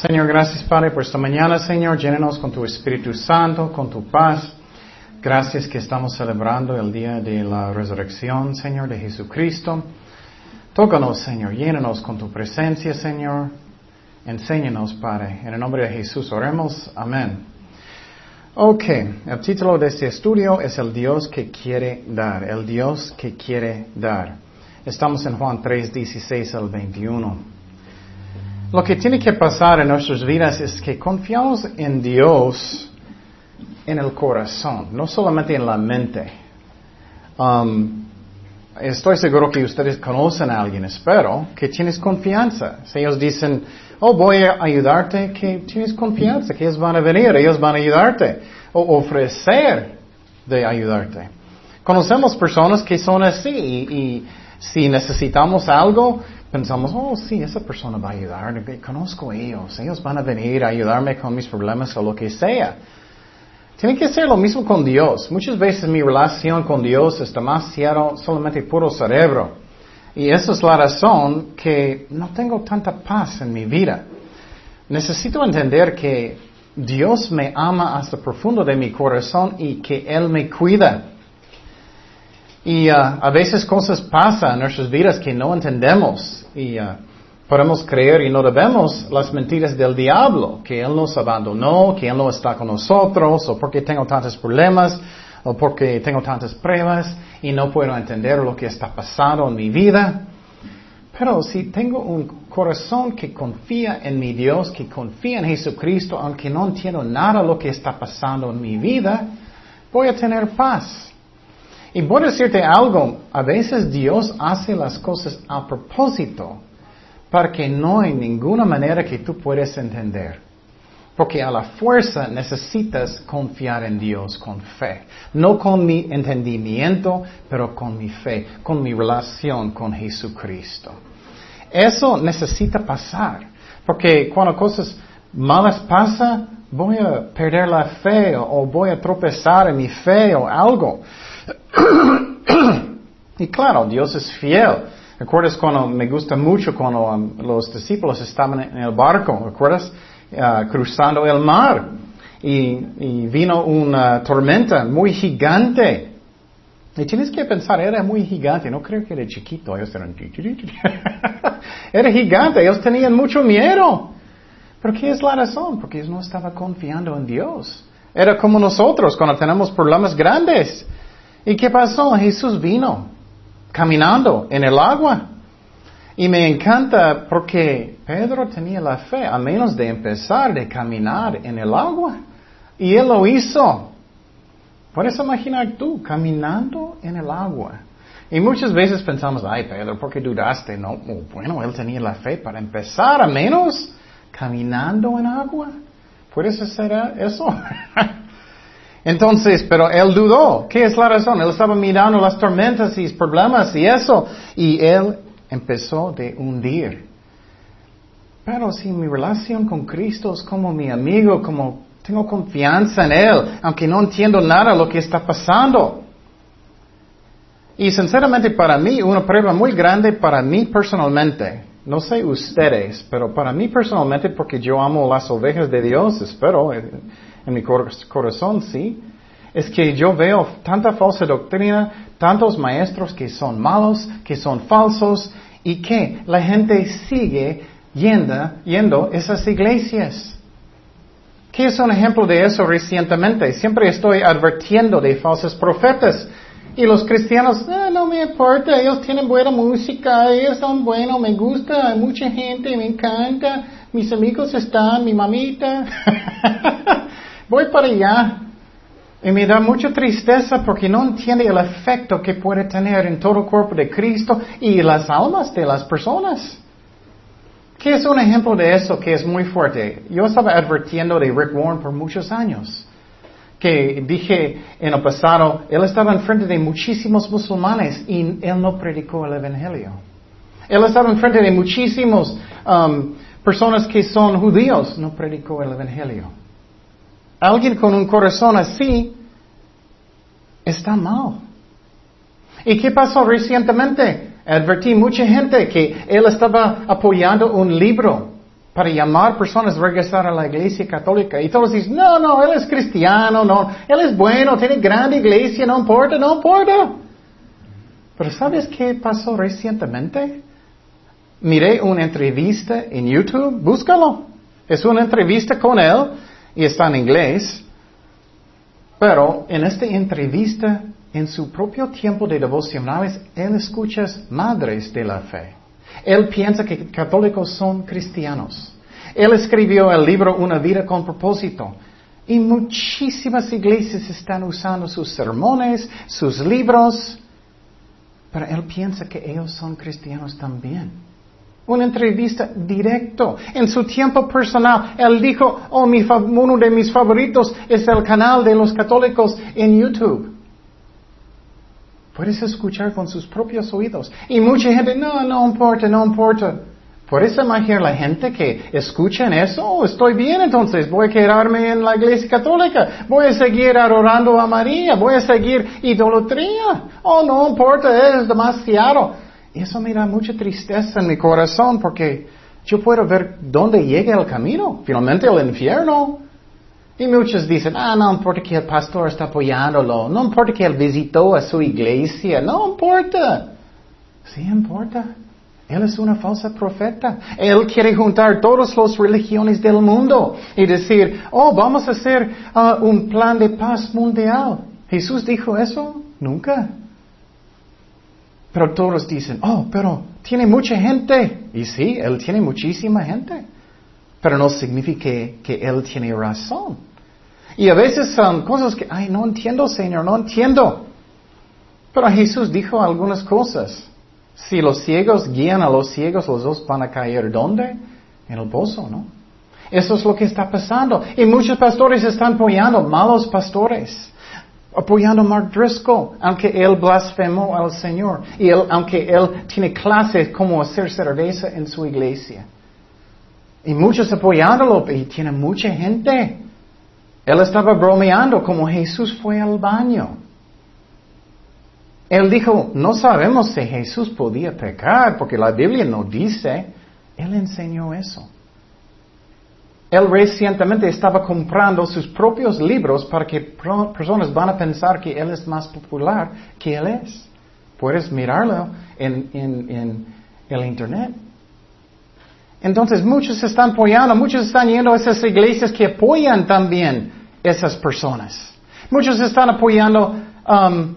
Señor, gracias Padre por esta mañana, Señor. Llénenos con tu Espíritu Santo, con tu paz. Gracias que estamos celebrando el día de la resurrección, Señor, de Jesucristo. Tócanos, Señor. Llénenos con tu presencia, Señor. Enséñanos, Padre. En el nombre de Jesús oremos. Amén. Ok, el título de este estudio es El Dios que quiere dar. El Dios que quiere dar. Estamos en Juan 3, 16 al 21. Lo que tiene que pasar en nuestras vidas es que confiamos en Dios en el corazón, no solamente en la mente. Um, estoy seguro que ustedes conocen a alguien, espero, que tienes confianza. Si ellos dicen, oh, voy a ayudarte, que tienes confianza, que ellos van a venir, ellos van a ayudarte, o ofrecer de ayudarte. Conocemos personas que son así y si necesitamos algo, pensamos, oh sí, esa persona va a ayudar, conozco a ellos, ellos van a venir a ayudarme con mis problemas o lo que sea. Tiene que ser lo mismo con Dios. Muchas veces mi relación con Dios es demasiado solamente puro cerebro. Y esa es la razón que no tengo tanta paz en mi vida. Necesito entender que Dios me ama hasta profundo de mi corazón y que Él me cuida. Y uh, a veces cosas pasan en nuestras vidas que no entendemos y uh, podemos creer y no debemos las mentiras del diablo, que Él nos abandonó, que Él no está con nosotros, o porque tengo tantos problemas, o porque tengo tantas pruebas y no puedo entender lo que está pasando en mi vida. Pero si tengo un corazón que confía en mi Dios, que confía en Jesucristo, aunque no entiendo nada de lo que está pasando en mi vida, voy a tener paz. Y voy a decirte algo, a veces Dios hace las cosas a propósito para que no hay ninguna manera que tú puedas entender. Porque a la fuerza necesitas confiar en Dios con fe. No con mi entendimiento, pero con mi fe, con mi relación con Jesucristo. Eso necesita pasar. Porque cuando cosas malas pasan, voy a perder la fe o voy a tropezar en mi fe o algo. y claro, Dios es fiel. ¿Recuerdas cuando me gusta mucho cuando um, los discípulos estaban en el barco? ¿Recuerdas? Uh, cruzando el mar. Y, vino una tormenta muy gigante. Y tienes que pensar, era muy gigante, no creo que era chiquito, ellos eran... era gigante, ellos tenían mucho miedo. Pero ¿qué es la razón? Porque ellos no estaban confiando en Dios. Era como nosotros cuando tenemos problemas grandes. ¿Y qué pasó? Jesús vino caminando en el agua. Y me encanta porque Pedro tenía la fe, a menos de empezar de caminar en el agua. Y él lo hizo. Puedes imaginar tú caminando en el agua. Y muchas veces pensamos, ay Pedro, ¿por qué dudaste? No, bueno, él tenía la fe para empezar, a menos caminando en agua. ¿Puedes hacer eso? Entonces, pero él dudó. ¿Qué es la razón? Él estaba mirando las tormentas y problemas y eso. Y él empezó de hundir. Pero si mi relación con Cristo es como mi amigo, como tengo confianza en Él, aunque no entiendo nada de lo que está pasando. Y sinceramente para mí, una prueba muy grande para mí personalmente, no sé ustedes, pero para mí personalmente, porque yo amo las ovejas de Dios, espero, eh, en mi corazón, sí, es que yo veo tanta falsa doctrina, tantos maestros que son malos, que son falsos, y que la gente sigue yendo, yendo esas iglesias. ¿Qué es un ejemplo de eso recientemente? Siempre estoy advirtiendo de falsos profetas. Y los cristianos, ah, no me importa, ellos tienen buena música, ellos son buenos, me gusta, hay mucha gente, me encanta, mis amigos están, mi mamita. Voy para allá y me da mucha tristeza porque no entiende el efecto que puede tener en todo el cuerpo de Cristo y las almas de las personas. ¿Qué es un ejemplo de eso que es muy fuerte? Yo estaba advirtiendo de Rick Warren por muchos años. Que dije en el pasado, él estaba enfrente de muchísimos musulmanes y él no predicó el Evangelio. Él estaba enfrente de muchísimas um, personas que son judíos, no predicó el Evangelio. Alguien con un corazón así está mal. ¿Y qué pasó recientemente? Advertí mucha gente que él estaba apoyando un libro para llamar personas a regresar a la iglesia católica. Y todos dicen, no, no, él es cristiano, no, él es bueno, tiene grande iglesia, no importa, no importa. Pero ¿sabes qué pasó recientemente? Miré una entrevista en YouTube, búscalo. Es una entrevista con él y está en inglés. Pero en esta entrevista, en su propio tiempo de devocionales, él escucha madres de la fe. Él piensa que católicos son cristianos. Él escribió el libro Una vida con propósito. Y muchísimas iglesias están usando sus sermones, sus libros, pero él piensa que ellos son cristianos también. Una entrevista directo. En su tiempo personal, él dijo, oh, mi, uno de mis favoritos es el canal de los católicos en YouTube. Puedes escuchar con sus propios oídos. Y mucha gente, no, no importa, no importa. ¿Puedes imaginar la gente que escucha eso? Oh, estoy bien entonces, voy a quedarme en la iglesia católica, voy a seguir adorando a María, voy a seguir idolatría. Oh, no importa, es demasiado. Y eso me da mucha tristeza en mi corazón porque yo puedo ver dónde llega el camino, finalmente el infierno. Y muchos dicen, ah, no importa que el pastor está apoyándolo, no importa que él visitó a su iglesia, no importa. Sí importa. Él es una falsa profeta. Él quiere juntar todas las religiones del mundo y decir, oh, vamos a hacer uh, un plan de paz mundial. ¿Jesús dijo eso? Nunca. Pero todos dicen, oh, pero tiene mucha gente. Y sí, Él tiene muchísima gente. Pero no significa que Él tiene razón. Y a veces son cosas que, ay, no entiendo, Señor, no entiendo. Pero Jesús dijo algunas cosas. Si los ciegos guían a los ciegos, los dos van a caer ¿dónde? En el pozo, ¿no? Eso es lo que está pasando. Y muchos pastores están apoyando, malos pastores, apoyando a Mark Driscoll, aunque él blasfemó al Señor. Y aunque él tiene clases como hacer cerveza en su iglesia. Y muchos apoyándolo, y tiene mucha gente. Él estaba bromeando como Jesús fue al baño. Él dijo, no sabemos si Jesús podía pecar porque la Biblia no dice. Él enseñó eso. Él recientemente estaba comprando sus propios libros para que personas van a pensar que Él es más popular que Él es. Puedes mirarlo en, en el Internet. Entonces muchos están apoyando, muchos están yendo a esas iglesias que apoyan también esas personas. Muchos están apoyando um,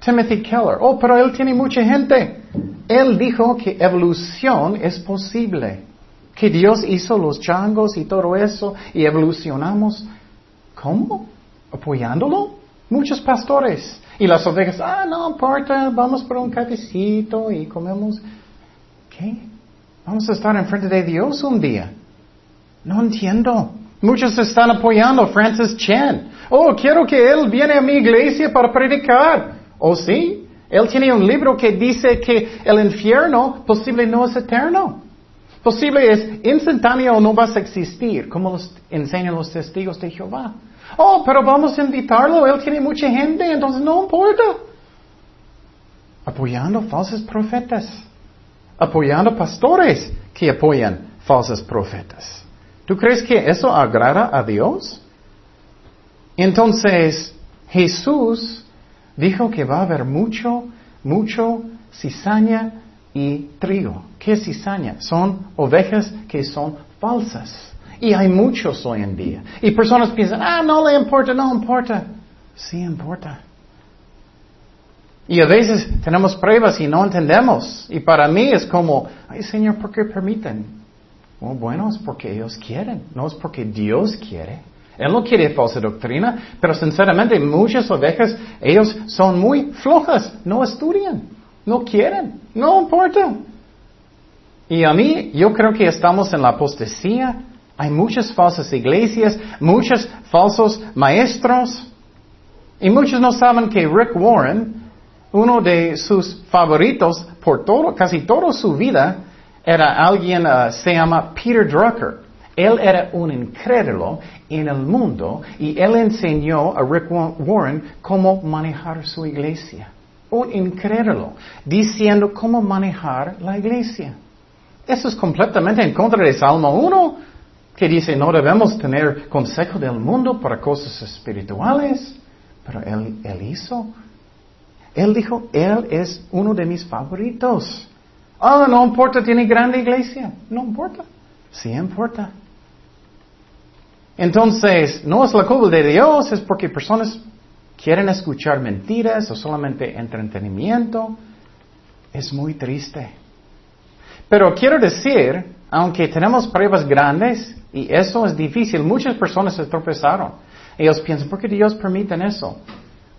Timothy Keller. Oh, pero él tiene mucha gente. Él dijo que evolución es posible. Que Dios hizo los changos y todo eso y evolucionamos. ¿Cómo? ¿Apoyándolo? Muchos pastores. Y las ovejas, ah, no importa, vamos por un cafecito y comemos. ¿Qué? Vamos a estar enfrente de Dios un día. No entiendo. Muchos están apoyando a Francis Chen. Oh, quiero que él viene a mi iglesia para predicar. Oh, sí. Él tiene un libro que dice que el infierno posible no es eterno. Posible es instantáneo no vas a existir, como enseñan los testigos de Jehová. Oh, pero vamos a invitarlo, él tiene mucha gente, entonces no importa. Apoyando falsos profetas. Apoyando pastores que apoyan falsos profetas. ¿Tú crees que eso agrada a Dios? Entonces, Jesús dijo que va a haber mucho, mucho cizaña y trigo. ¿Qué es cizaña? Son ovejas que son falsas. Y hay muchos hoy en día. Y personas piensan, ah, no le importa, no importa. Sí importa. Y a veces tenemos pruebas y no entendemos. Y para mí es como, ay Señor, ¿por qué permiten? Oh, bueno, es porque ellos quieren, no es porque Dios quiere. Él no quiere falsa doctrina, pero sinceramente muchas ovejas, ellos son muy flojas, no estudian, no quieren, no importa. Y a mí, yo creo que estamos en la apostasía. Hay muchas falsas iglesias, muchos falsos maestros. Y muchos no saben que Rick Warren, uno de sus favoritos por casi toda su vida, era alguien, uh, se llama Peter Drucker. Él era un incrédulo en el mundo y él enseñó a Rick Warren cómo manejar su iglesia. Un incrédulo, diciendo cómo manejar la iglesia. Eso es completamente en contra de Salmo 1, que dice no debemos tener consejo del mundo para cosas espirituales. Pero él, él hizo. Él dijo, Él es uno de mis favoritos. Ah, no importa, tiene grande iglesia. No importa. Sí importa. Entonces, no es la culpa de Dios, es porque personas quieren escuchar mentiras o solamente entretenimiento. Es muy triste. Pero quiero decir, aunque tenemos pruebas grandes, y eso es difícil, muchas personas se tropezaron. Ellos piensan, ¿por qué Dios permite eso?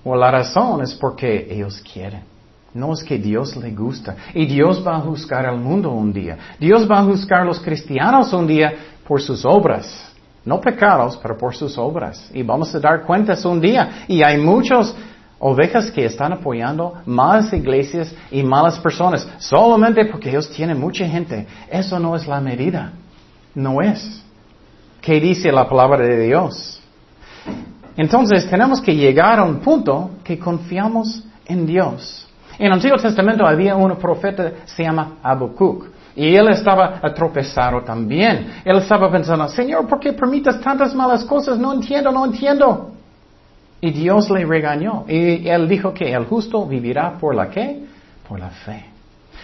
O la razón es porque ellos quieren. No es que Dios le gusta. Y Dios va a juzgar al mundo un día. Dios va a juzgar a los cristianos un día por sus obras. No pecados, pero por sus obras. Y vamos a dar cuentas un día. Y hay muchas ovejas que están apoyando malas iglesias y malas personas. Solamente porque ellos tienen mucha gente. Eso no es la medida. No es. ¿Qué dice la palabra de Dios? Entonces tenemos que llegar a un punto que confiamos en Dios. En el Antiguo Testamento había un profeta, se llama Habacuc. Y él estaba tropezado también. Él estaba pensando, Señor, ¿por qué permites tantas malas cosas? No entiendo, no entiendo. Y Dios le regañó. Y él dijo que el justo vivirá por la qué? Por la fe.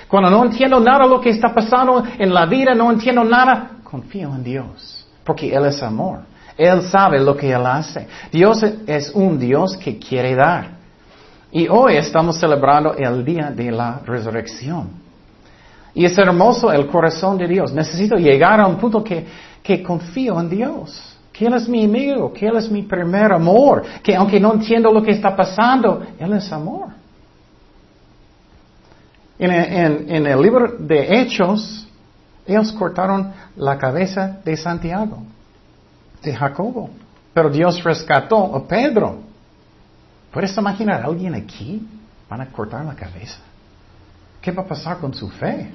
Cuando no entiendo nada de lo que está pasando en la vida, no entiendo nada, confío en Dios. Porque Él es amor. Él sabe lo que Él hace. Dios es un Dios que quiere dar. Y hoy estamos celebrando el día de la resurrección. Y es hermoso el corazón de Dios. Necesito llegar a un punto que, que confío en Dios. Que Él es mi amigo, que Él es mi primer amor. Que aunque no entiendo lo que está pasando, Él es amor. En, en el libro de Hechos, ellos cortaron la cabeza de Santiago, de Jacobo. Pero Dios rescató a Pedro. ¿Puedes imaginar a alguien aquí? Van a cortar la cabeza. ¿Qué va a pasar con su fe?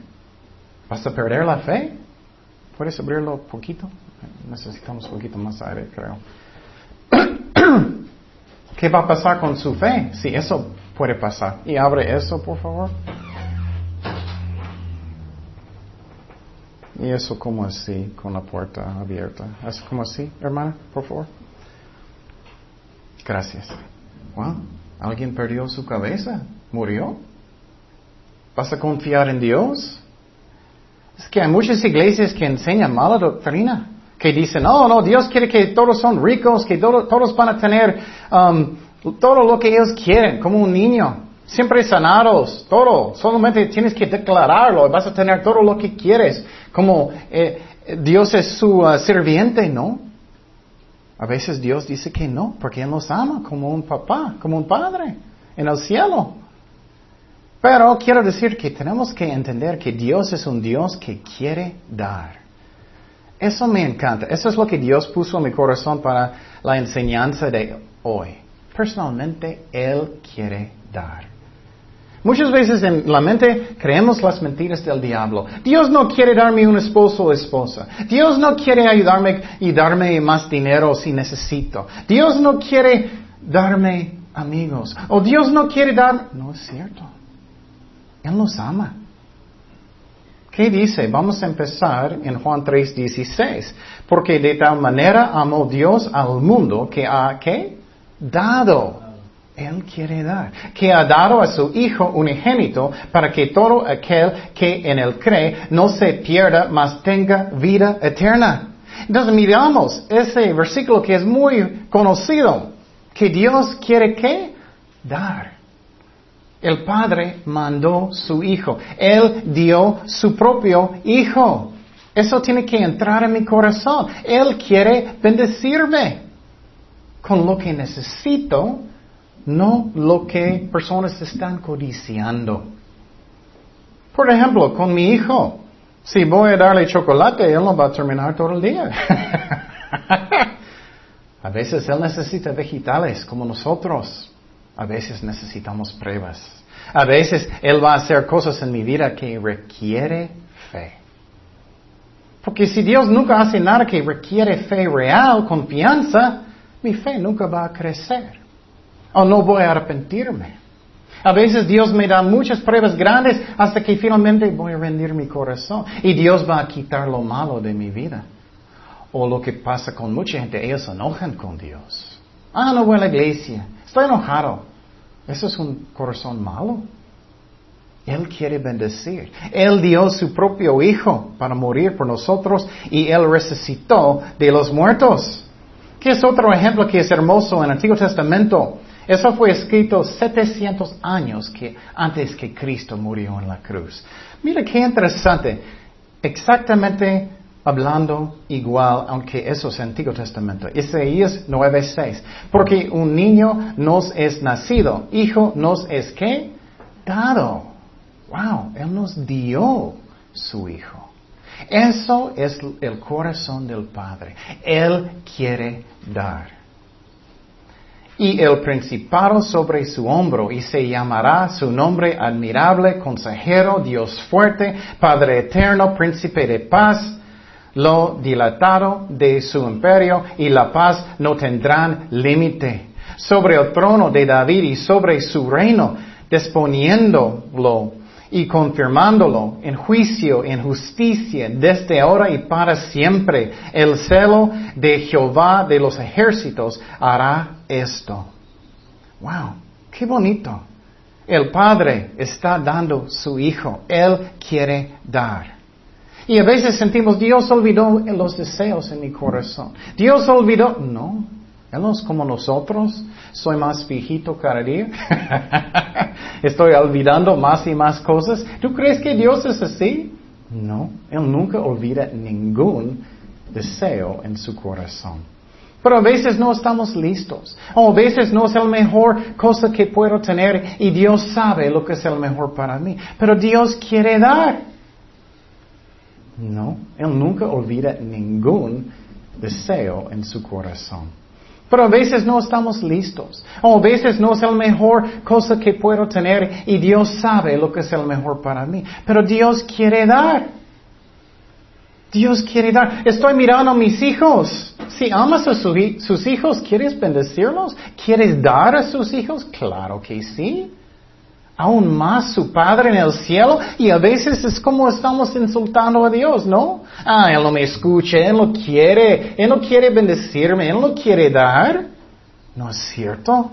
¿Vas a perder la fe? ¿Puedes abrirlo un poquito? Necesitamos un poquito más aire, creo. ¿Qué va a pasar con su fe? Sí, eso puede pasar. Y abre eso, por favor. Y eso como así, con la puerta abierta. ¿Es como así, hermana, por favor? Gracias. ¿Alguien perdió su cabeza? ¿Murió? ¿Vas a confiar en Dios? Es que hay muchas iglesias que enseñan mala doctrina, que dicen, oh, no, Dios quiere que todos son ricos, que todos van a tener um, todo lo que ellos quieren, como un niño. Siempre sanados, todo. Solamente tienes que declararlo y vas a tener todo lo que quieres. Como eh, Dios es su uh, sirviente, ¿no? A veces Dios dice que no, porque Él nos ama como un papá, como un padre en el cielo. Pero quiero decir que tenemos que entender que Dios es un Dios que quiere dar. Eso me encanta. Eso es lo que Dios puso en mi corazón para la enseñanza de hoy. Personalmente, Él quiere dar. Muchas veces en la mente creemos las mentiras del diablo. Dios no quiere darme un esposo o esposa. Dios no quiere ayudarme y darme más dinero si necesito. Dios no quiere darme amigos. O Dios no quiere dar... No es cierto. Él nos ama. ¿Qué dice? Vamos a empezar en Juan 3:16. Porque de tal manera amó Dios al mundo que ha, ¿qué? Dado. Él quiere dar. Que ha dado a su Hijo unigénito para que todo aquel que en él cree no se pierda, mas tenga vida eterna. Entonces miramos ese versículo que es muy conocido. Que Dios quiere que dar. El Padre mandó su Hijo. Él dio su propio Hijo. Eso tiene que entrar en mi corazón. Él quiere bendecirme con lo que necesito, no lo que personas están codiciando. Por ejemplo, con mi hijo, si voy a darle chocolate, él no va a terminar todo el día. a veces él necesita vegetales como nosotros. A veces necesitamos pruebas. A veces Él va a hacer cosas en mi vida que requiere fe. Porque si Dios nunca hace nada que requiere fe real, confianza, mi fe nunca va a crecer. O no voy a arrepentirme. A veces Dios me da muchas pruebas grandes hasta que finalmente voy a rendir mi corazón y Dios va a quitar lo malo de mi vida. O lo que pasa con mucha gente, ellos se enojan con Dios. Ah, no voy a la iglesia, estoy enojado. Eso es un corazón malo. Él quiere bendecir. Él dio su propio Hijo para morir por nosotros y Él resucitó de los muertos. ¿Qué es otro ejemplo que es hermoso en el Antiguo Testamento? Eso fue escrito 700 años que, antes que Cristo murió en la cruz. Mira qué interesante. Exactamente hablando igual, aunque eso es Antiguo Testamento. Isaías 9:6. Porque un niño nos es nacido, hijo nos es qué? Dado. Wow, Él nos dio su hijo. Eso es el corazón del Padre. Él quiere dar y el principado sobre su hombro, y se llamará su nombre admirable, consejero, Dios fuerte, Padre eterno, príncipe de paz. Lo dilatado de su imperio y la paz no tendrán límite. Sobre el trono de David y sobre su reino, disponiéndolo y confirmándolo en juicio, en justicia, desde ahora y para siempre. El celo de Jehová de los ejércitos hará esto. Wow, qué bonito. El Padre está dando su Hijo. Él quiere dar. Y a veces sentimos, Dios olvidó los deseos en mi corazón. Dios olvidó. No, Él no es como nosotros. Soy más viejito cada día. Estoy olvidando más y más cosas. ¿Tú crees que Dios es así? No, Él nunca olvida ningún deseo en su corazón. Pero a veces no estamos listos. O a veces no es la mejor cosa que puedo tener y Dios sabe lo que es el mejor para mí. Pero Dios quiere dar. No, Él nunca olvida ningún deseo en su corazón. Pero a veces no estamos listos. O a veces no es la mejor cosa que puedo tener y Dios sabe lo que es el mejor para mí. Pero Dios quiere dar. Dios quiere dar. Estoy mirando a mis hijos. Si amas a sus hijos, ¿quieres bendecirlos? ¿Quieres dar a sus hijos? Claro que sí aún más su Padre en el cielo y a veces es como estamos insultando a Dios, ¿no? Ah, Él no me escucha, Él no quiere, Él no quiere bendecirme, Él no quiere dar. ¿No es cierto?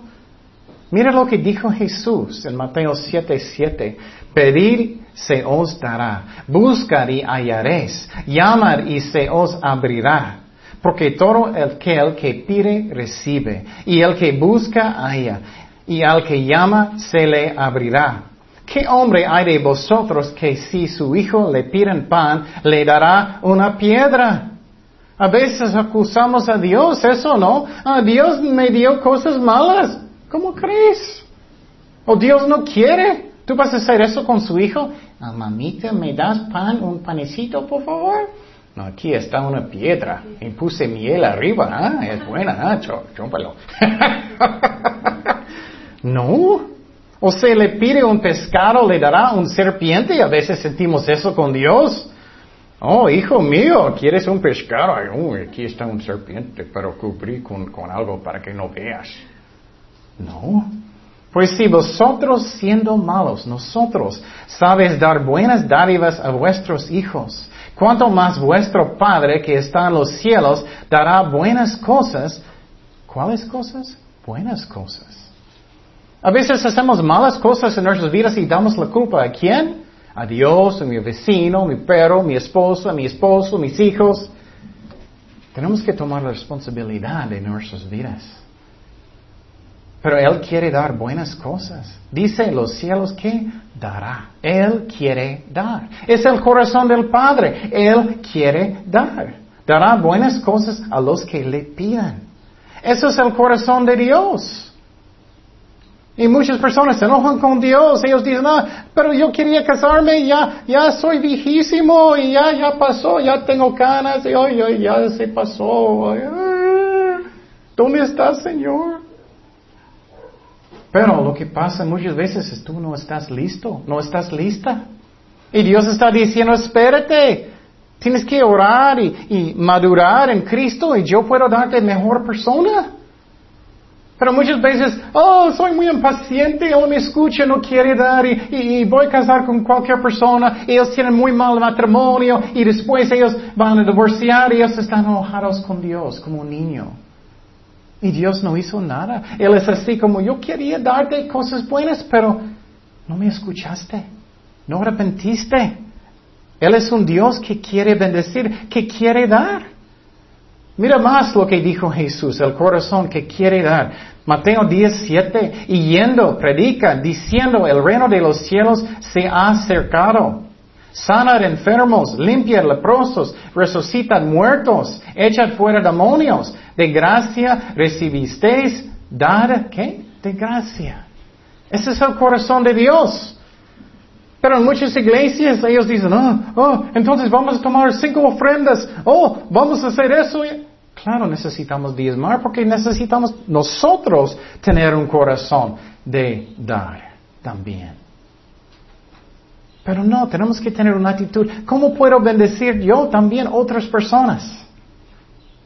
Mira lo que dijo Jesús en Mateo 7:7. 7. Pedir se os dará, buscar y hallaréis, llamar y se os abrirá. Porque todo el que, el que pide recibe, y el que busca halla, y al que llama se le abrirá. ¿Qué hombre hay de vosotros que si su hijo le piden pan, le dará una piedra? A veces acusamos a Dios, eso no. Ah, Dios me dio cosas malas. ¿Cómo crees? ¿O Dios no quiere? ¿Tú vas a hacer eso con su hijo? Ah, mamita, ¿me das pan, un panecito, por favor? No, aquí está una piedra. Y puse miel arriba. Ah, es buena, ah, chúpalo. No. O se le pide un pescado, le dará un serpiente y a veces sentimos eso con Dios. Oh, hijo mío, ¿quieres un pescado? aquí está un serpiente, pero cubrí con, con algo para que no veas. No. Pues si vosotros siendo malos, nosotros, sabes dar buenas dádivas a vuestros hijos, cuanto más vuestro Padre que está en los cielos dará buenas cosas. ¿Cuáles cosas? Buenas cosas a veces hacemos malas cosas en nuestras vidas y damos la culpa a quién? A Dios, a mi vecino, mi perro, mi esposa, mi esposo, mis hijos. Tenemos que tomar la responsabilidad de nuestras vidas. Pero Él quiere dar buenas cosas. Dice los cielos que dará. Él quiere dar. Es el corazón del Padre. Él quiere dar. Dará buenas cosas a los que le pidan. Eso es el corazón de Dios. Y muchas personas se enojan con Dios. Ellos dicen, ah, pero yo quería casarme, ya, ya soy viejísimo y ya, ya pasó, ya tengo canas y hoy, ya se pasó. Ah, ¿Dónde estás, Señor? Pero lo que pasa muchas veces es tú no estás listo, no estás lista. Y Dios está diciendo, espérate, tienes que orar y, y madurar en Cristo y yo puedo darte mejor persona. Pero muchas veces, oh, soy muy impaciente, él me escucha, no quiere dar y, y, voy a casar con cualquier persona, ellos tienen muy mal matrimonio y después ellos van a divorciar y ellos están enojados con Dios como un niño. Y Dios no hizo nada. Él es así como yo quería darte cosas buenas, pero no me escuchaste, no arrepentiste. Él es un Dios que quiere bendecir, que quiere dar. Mira más lo que dijo Jesús, el corazón que quiere dar. Mateo 17, y yendo, predica, diciendo, el reino de los cielos se ha acercado. Sanar enfermos, limpiar leprosos, resucitan muertos, echad fuera demonios. De gracia recibisteis, dar, ¿qué? De gracia. Ese es el corazón de Dios. Pero en muchas iglesias ellos dicen, oh, oh, entonces vamos a tomar cinco ofrendas, oh, vamos a hacer eso. Claro, necesitamos diezmar porque necesitamos nosotros tener un corazón de dar también. Pero no, tenemos que tener una actitud. ¿Cómo puedo bendecir yo también otras personas?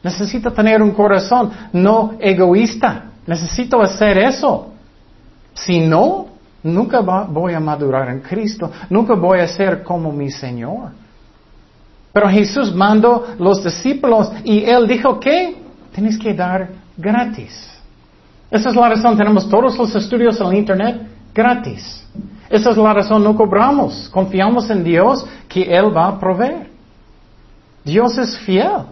Necesito tener un corazón no egoísta. Necesito hacer eso. Si no, nunca voy a madurar en Cristo. Nunca voy a ser como mi Señor. Pero Jesús mandó los discípulos y Él dijo que tienes que dar gratis. Esa es la razón, tenemos todos los estudios en Internet gratis. Esa es la razón, no cobramos. Confiamos en Dios que Él va a proveer. Dios es fiel.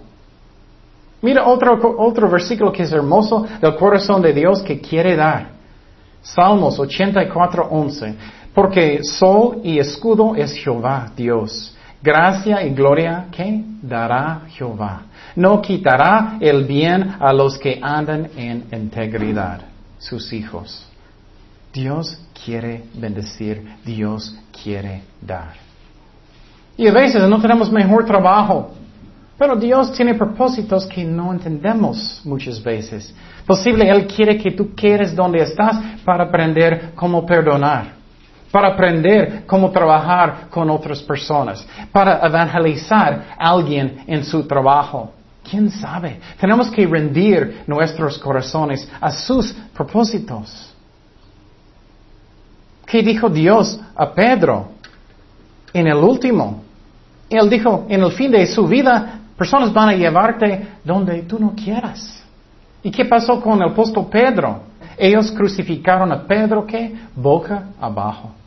Mira otro, otro versículo que es hermoso del corazón de Dios que quiere dar. Salmos 84, 11. Porque sol y escudo es Jehová, Dios. Gracia y gloria que dará Jehová. No quitará el bien a los que andan en integridad, sus hijos. Dios quiere bendecir, Dios quiere dar. Y a veces no tenemos mejor trabajo, pero Dios tiene propósitos que no entendemos muchas veces. Posible Él quiere que tú quieres donde estás para aprender cómo perdonar para aprender cómo trabajar con otras personas, para evangelizar a alguien en su trabajo. ¿Quién sabe? Tenemos que rendir nuestros corazones a sus propósitos. ¿Qué dijo Dios a Pedro en el último? Él dijo, en el fin de su vida, personas van a llevarte donde tú no quieras. ¿Y qué pasó con el apóstol Pedro? Ellos crucificaron a Pedro, ¿qué? Boca abajo.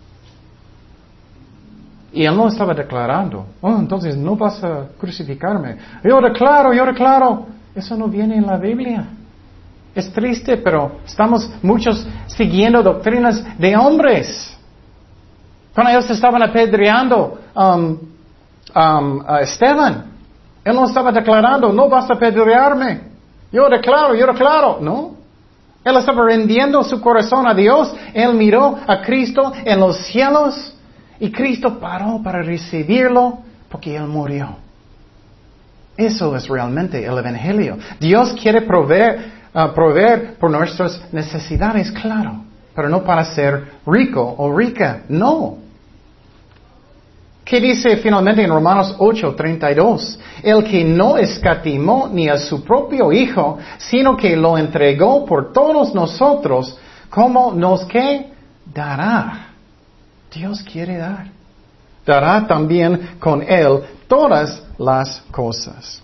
Y él no estaba declarando, oh, entonces no vas a crucificarme. Yo declaro, yo declaro. Eso no viene en la Biblia. Es triste, pero estamos muchos siguiendo doctrinas de hombres. Cuando ellos estaban apedreando um, um, a Esteban, él no estaba declarando, no vas a apedrearme. Yo declaro, yo declaro. No. Él estaba rendiendo su corazón a Dios. Él miró a Cristo en los cielos y Cristo paró para recibirlo porque Él murió. Eso es realmente el Evangelio. Dios quiere proveer, uh, proveer por nuestras necesidades, claro, pero no para ser rico o rica, no. ¿Qué dice finalmente en Romanos 8, 32? El que no escatimó ni a su propio Hijo, sino que lo entregó por todos nosotros, ¿cómo nos que dará? Dios quiere dar. Dará también con Él todas las cosas.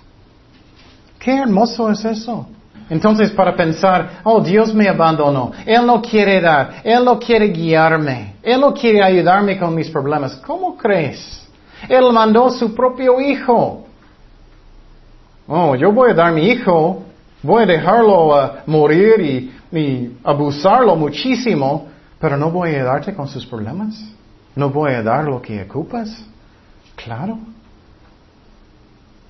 Qué hermoso es eso. Entonces, para pensar, oh, Dios me abandonó, Él no quiere dar, Él no quiere guiarme, Él no quiere ayudarme con mis problemas, ¿cómo crees? Él mandó su propio hijo. Oh, yo voy a dar mi hijo, voy a dejarlo uh, morir y, y abusarlo muchísimo, pero no voy a ayudarte con sus problemas. ¿No voy a dar lo que ocupas? Claro.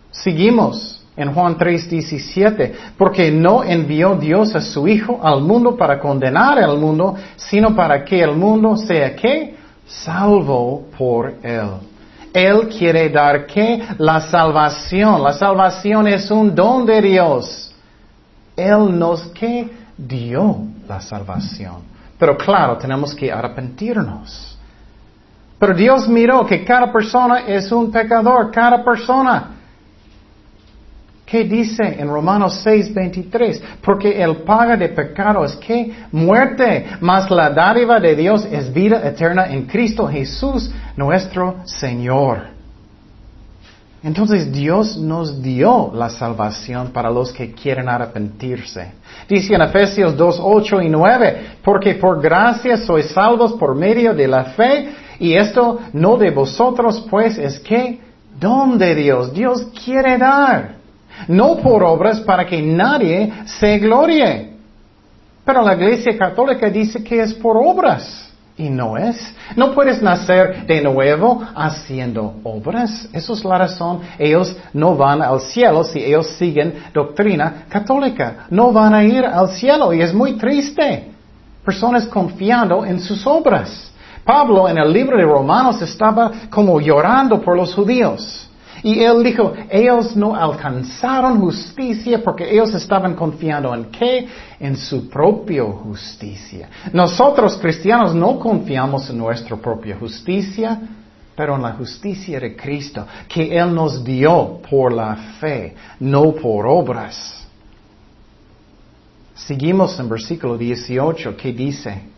Seguimos en Juan 3:17, porque no envió Dios a su Hijo al mundo para condenar al mundo, sino para que el mundo sea que salvo por él. Él quiere dar que la salvación, la salvación es un don de Dios. Él nos que dio la salvación. Pero claro, tenemos que arrepentirnos. Pero Dios miró que cada persona es un pecador, cada persona. ¿Qué dice en Romanos 6, 23? Porque el paga de pecado es que muerte, mas la dádiva de Dios es vida eterna en Cristo Jesús, nuestro Señor. Entonces Dios nos dio la salvación para los que quieren arrepentirse. Dice en Efesios 2, 8 y 9, porque por gracia sois salvos por medio de la fe, y esto no de vosotros, pues es que don de Dios. Dios quiere dar, no por obras para que nadie se glorie. Pero la Iglesia Católica dice que es por obras. Y no es. No puedes nacer de nuevo haciendo obras. Esa es la razón. Ellos no van al cielo si ellos siguen doctrina católica. No van a ir al cielo y es muy triste. Personas confiando en sus obras. Pablo en el libro de Romanos estaba como llorando por los judíos. Y él dijo, ellos no alcanzaron justicia porque ellos estaban confiando en qué? En su propia justicia. Nosotros cristianos no confiamos en nuestra propia justicia, pero en la justicia de Cristo, que Él nos dio por la fe, no por obras. Seguimos en versículo 18, que dice,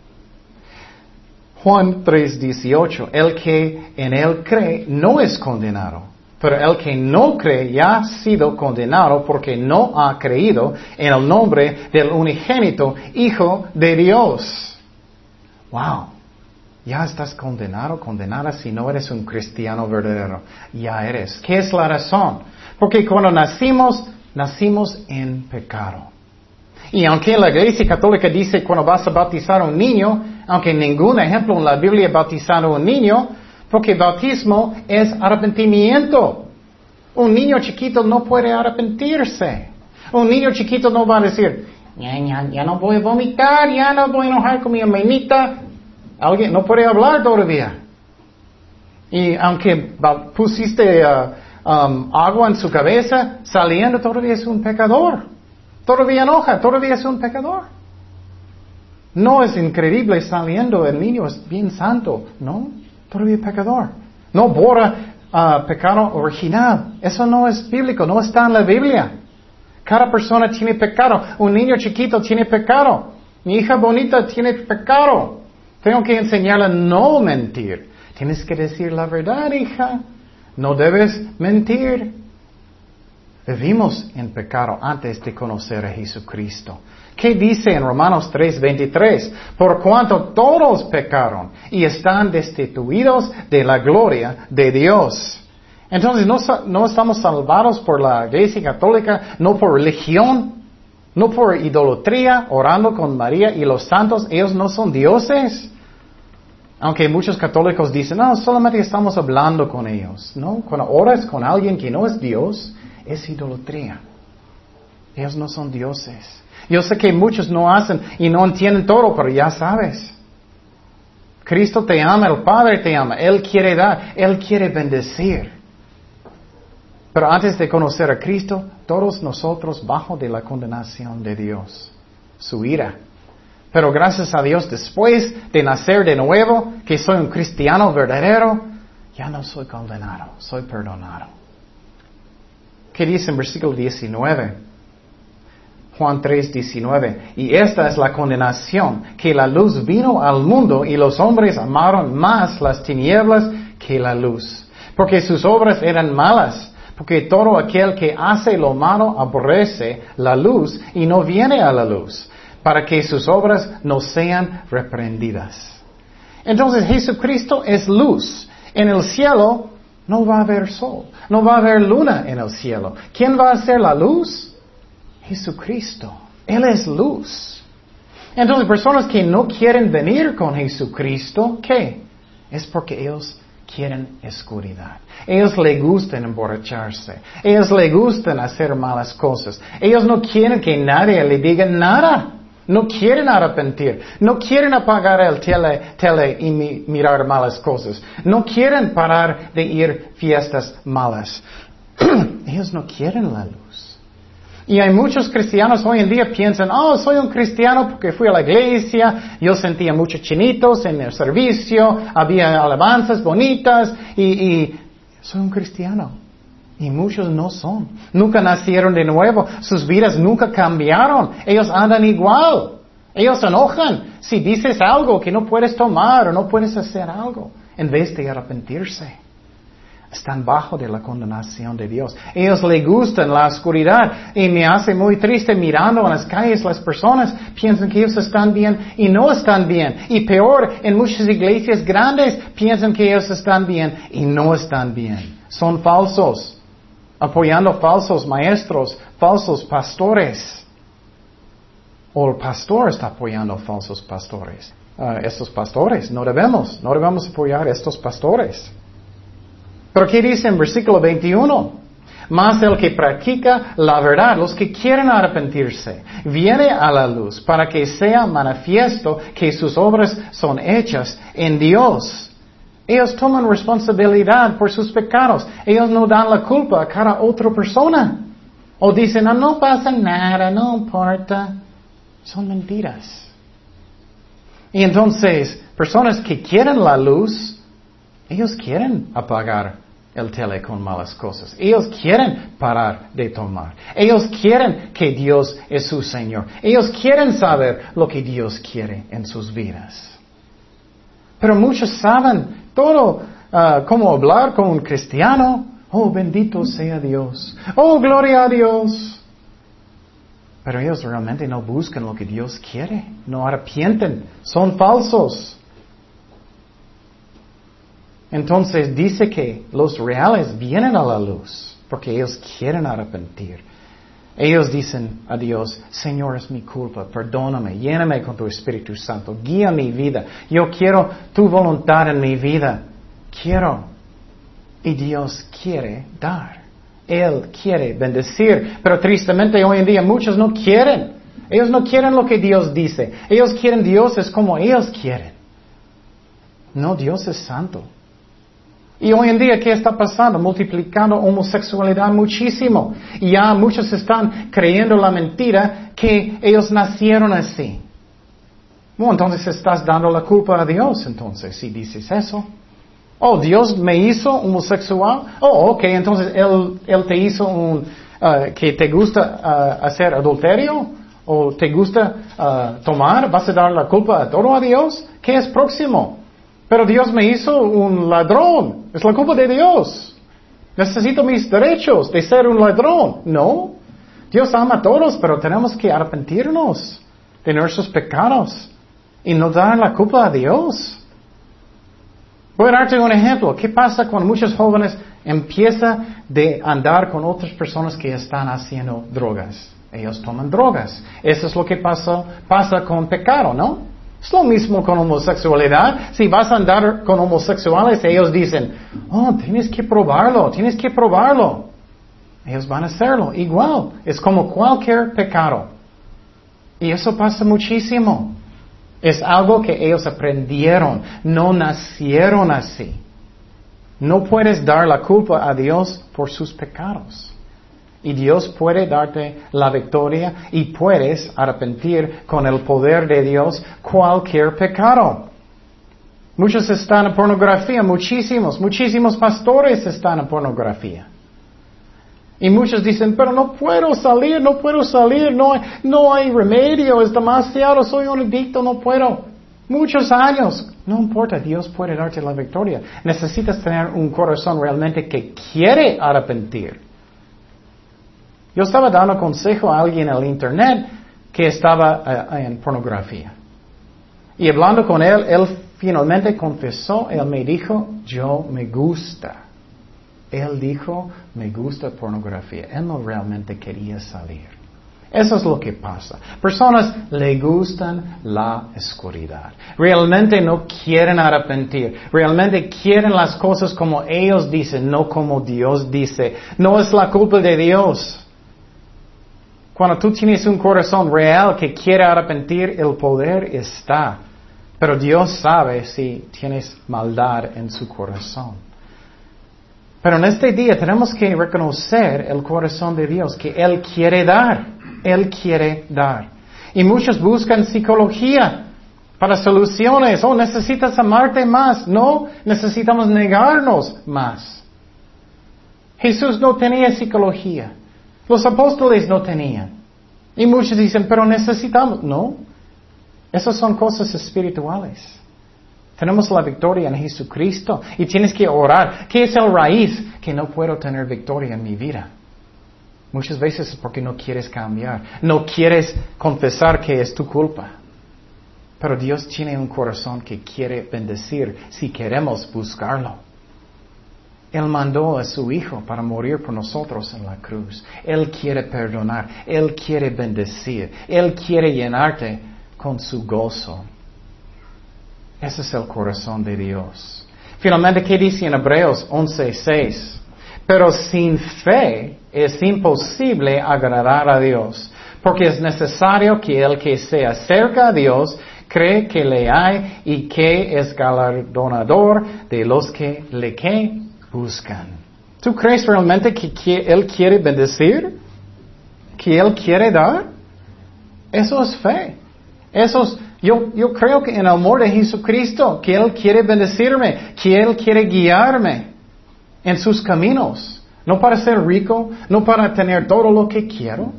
Juan 3, 18, el que en Él cree no es condenado pero el que no cree ya ha sido condenado porque no ha creído en el nombre del unigénito Hijo de Dios. Wow. Ya estás condenado, condenada si no eres un cristiano verdadero. Ya eres. ¿Qué es la razón? Porque cuando nacimos, nacimos en pecado. Y aunque la iglesia católica dice cuando vas a bautizar a un niño, aunque ningún ejemplo en la Biblia ha bautizado a un niño, porque bautismo es arrepentimiento. Un niño chiquito no puede arrepentirse. Un niño chiquito no va a decir, ya, no voy a vomitar, ya no voy a enojar con mi hermanita. Alguien no puede hablar todavía. Y aunque pusiste uh, agua en su cabeza, saliendo todavía es un pecador. Todavía enoja, todavía es un pecador. No es increíble saliendo, el niño es bien santo, ¿no? todavía pecador. No borra uh, pecado original. Eso no es bíblico, no está en la Biblia. Cada persona tiene pecado. Un niño chiquito tiene pecado. Mi hija bonita tiene pecado. Tengo que enseñarle a no mentir. Tienes que decir la verdad, hija. No debes mentir. Vivimos en pecado antes de conocer a Jesucristo. ¿Qué dice en Romanos 3:23? Por cuanto todos pecaron y están destituidos de la gloria de Dios. Entonces no, no estamos salvados por la Iglesia Católica, no por religión, no por idolatría, orando con María y los santos, ellos no son dioses. Aunque muchos católicos dicen, no, solamente estamos hablando con ellos. No, cuando oras con alguien que no es Dios, es idolatría. Ellos no son dioses. Yo sé que muchos no hacen y no entienden todo, pero ya sabes. Cristo te ama, el Padre te ama, Él quiere dar, Él quiere bendecir. Pero antes de conocer a Cristo, todos nosotros bajo de la condenación de Dios, su ira. Pero gracias a Dios, después de nacer de nuevo, que soy un cristiano verdadero, ya no soy condenado, soy perdonado. ¿Qué dice en versículo 19? Juan 3, 19. Y esta es la condenación, que la luz vino al mundo y los hombres amaron más las tinieblas que la luz, porque sus obras eran malas. Porque todo aquel que hace lo malo aborrece la luz y no viene a la luz, para que sus obras no sean reprendidas. Entonces Jesucristo es luz. En el cielo no va a haber sol, no va a haber luna en el cielo. ¿Quién va a ser la luz? Jesucristo. Él es luz. Entonces, personas que no quieren venir con Jesucristo, ¿qué? Es porque ellos quieren oscuridad. Ellos le gustan emborracharse. Ellos le gustan hacer malas cosas. Ellos no quieren que nadie le diga nada. No quieren arrepentir. No quieren apagar el tele, tele y mirar malas cosas. No quieren parar de ir fiestas malas. Ellos no quieren la luz. Y hay muchos cristianos hoy en día piensan, oh, soy un cristiano porque fui a la iglesia, yo sentía muchos chinitos en el servicio, había alabanzas bonitas y, y soy un cristiano. Y muchos no son. Nunca nacieron de nuevo. Sus vidas nunca cambiaron. Ellos andan igual. Ellos se enojan si dices algo que no puedes tomar o no puedes hacer algo en vez de arrepentirse. Están bajo de la condenación de Dios. Ellos les gustan la oscuridad y me hace muy triste mirando en las calles las personas piensan que ellos están bien y no están bien. Y peor, en muchas iglesias grandes piensan que ellos están bien y no están bien. Son falsos, apoyando falsos maestros, falsos pastores. O el pastor está apoyando falsos pastores. Ah, estos pastores, no debemos, no debemos apoyar a estos pastores. Pero ¿qué dice en versículo 21? Más el que practica la verdad, los que quieren arrepentirse, viene a la luz para que sea manifiesto que sus obras son hechas en Dios. Ellos toman responsabilidad por sus pecados. Ellos no dan la culpa a cada otra persona. O dicen, no, no pasa nada, no importa. Son mentiras. Y entonces, personas que quieren la luz, ellos quieren apagar el tele con malas cosas. Ellos quieren parar de tomar. Ellos quieren que Dios es su Señor. Ellos quieren saber lo que Dios quiere en sus vidas. Pero muchos saben todo uh, cómo hablar con un cristiano. Oh, bendito sea Dios. Oh, gloria a Dios. Pero ellos realmente no buscan lo que Dios quiere. No arrepienten. Son falsos. Entonces dice que los reales vienen a la luz porque ellos quieren arrepentir. Ellos dicen a Dios, Señor es mi culpa, perdóname, lléname con tu Espíritu Santo, guía mi vida. Yo quiero tu voluntad en mi vida. Quiero. Y Dios quiere dar. Él quiere bendecir. Pero tristemente hoy en día muchos no quieren. Ellos no quieren lo que Dios dice. Ellos quieren Dios es como ellos quieren. No, Dios es santo. Y hoy en día, ¿qué está pasando? Multiplicando homosexualidad muchísimo. Y ya muchos están creyendo la mentira que ellos nacieron así. Bueno, entonces estás dando la culpa a Dios, entonces, si dices eso. Oh, Dios me hizo homosexual. Oh, ok, entonces Él, él te hizo uh, que te gusta uh, hacer adulterio o te gusta uh, tomar. ¿Vas a dar la culpa a todo a Dios? ¿Qué es próximo? Pero Dios me hizo un ladrón. Es la culpa de Dios. Necesito mis derechos de ser un ladrón. No. Dios ama a todos, pero tenemos que arrepentirnos de nuestros pecados y no dar la culpa a Dios. Voy a darte un ejemplo. ¿Qué pasa cuando muchos jóvenes empiezan de andar con otras personas que están haciendo drogas? Ellos toman drogas. Eso es lo que pasa, pasa con pecado, ¿no? Es lo mismo con homosexualidad. Si vas a andar con homosexuales, ellos dicen, oh, tienes que probarlo, tienes que probarlo. Ellos van a hacerlo igual. Es como cualquier pecado. Y eso pasa muchísimo. Es algo que ellos aprendieron, no nacieron así. No puedes dar la culpa a Dios por sus pecados. Y Dios puede darte la victoria y puedes arrepentir con el poder de Dios cualquier pecado. Muchos están en pornografía, muchísimos, muchísimos pastores están en pornografía. Y muchos dicen, pero no puedo salir, no puedo salir, no hay, no hay remedio, es demasiado, soy un adicto, no puedo. Muchos años, no importa, Dios puede darte la victoria. Necesitas tener un corazón realmente que quiere arrepentir. Yo estaba dando consejo a alguien en el internet que estaba eh, en pornografía. Y hablando con él, él finalmente confesó, él me dijo, yo me gusta. Él dijo, me gusta pornografía. Él no realmente quería salir. Eso es lo que pasa. Personas le gustan la oscuridad. Realmente no quieren arrepentir. Realmente quieren las cosas como ellos dicen, no como Dios dice. No es la culpa de Dios. Cuando tú tienes un corazón real que quiere arrepentir, el poder está. Pero Dios sabe si tienes maldad en su corazón. Pero en este día tenemos que reconocer el corazón de Dios, que Él quiere dar. Él quiere dar. Y muchos buscan psicología para soluciones. Oh, necesitas amarte más. No, necesitamos negarnos más. Jesús no tenía psicología. Los apóstoles no tenían. Y muchos dicen, pero necesitamos. No. Esas son cosas espirituales. Tenemos la victoria en Jesucristo y tienes que orar. ¿Qué es el raíz? Que no puedo tener victoria en mi vida. Muchas veces es porque no quieres cambiar. No quieres confesar que es tu culpa. Pero Dios tiene un corazón que quiere bendecir si queremos buscarlo. Él mandó a su Hijo para morir por nosotros en la cruz. Él quiere perdonar. Él quiere bendecir. Él quiere llenarte con su gozo. Ese es el corazón de Dios. Finalmente, ¿qué dice en Hebreos 11:6? Pero sin fe es imposible agradar a Dios, porque es necesario que el que se acerca a Dios cree que le hay y que es galardonador de los que le que buscan. ¿Tú crees realmente que, Él quiere bendecir? ¿Que Él quiere dar? Eso es fe. Eso es, yo, yo creo que en el amor de Jesucristo, que Él quiere bendecirme, que Él quiere guiarme en sus caminos. No para ser rico, no para tener todo lo que quiero,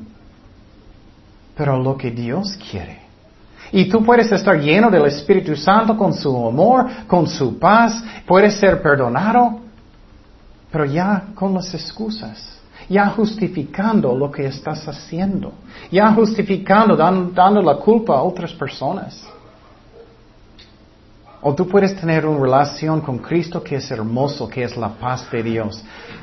pero lo que Dios quiere. Y tú puedes estar lleno del Espíritu Santo con su amor, con su paz, puedes ser perdonado, pero ya con las excusas, ya justificando lo que estás haciendo, ya justificando, dando, la culpa a otras personas. O tú puedes tener una relación con Cristo que es hermoso, que es la paz de Dios.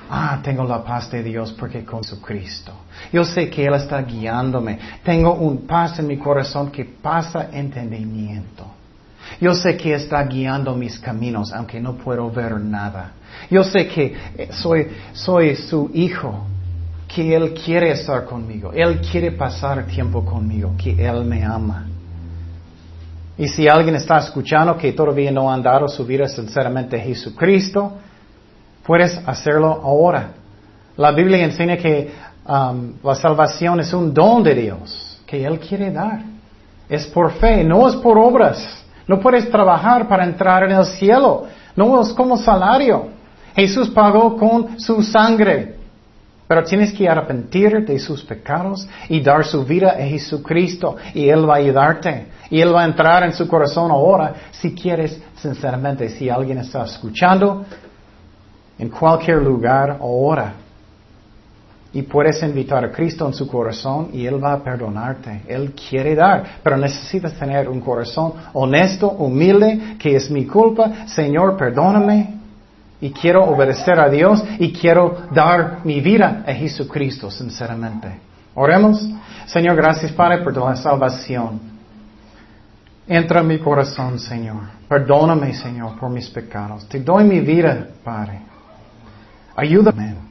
Ah, tengo la paz de Dios porque con su Cristo. Yo sé que Él está guiándome. Tengo un paz en mi corazón que pasa entendimiento. Yo sé que está guiando mis caminos, aunque no puedo ver nada. Yo sé que soy, soy su hijo, que Él quiere estar conmigo. Él quiere pasar tiempo conmigo, que Él me ama. Y si alguien está escuchando que todavía no han dado su vida sinceramente a Jesucristo, puedes hacerlo ahora. La Biblia enseña que um, la salvación es un don de Dios, que Él quiere dar. Es por fe, no es por obras. No puedes trabajar para entrar en el cielo. No es como salario. Jesús pagó con su sangre. Pero tienes que arrepentir de sus pecados y dar su vida a Jesucristo y Él va a ayudarte. Y Él va a entrar en su corazón ahora si quieres sinceramente. Si alguien está escuchando en cualquier lugar ahora. Y puedes invitar a Cristo en su corazón y Él va a perdonarte. Él quiere dar, pero necesitas tener un corazón honesto, humilde, que es mi culpa. Señor, perdóname y quiero obedecer a Dios y quiero dar mi vida a Jesucristo, sinceramente. Oremos. Señor, gracias Padre por la salvación. Entra en mi corazón, Señor. Perdóname, Señor, por mis pecados. Te doy mi vida, Padre. Ayúdame.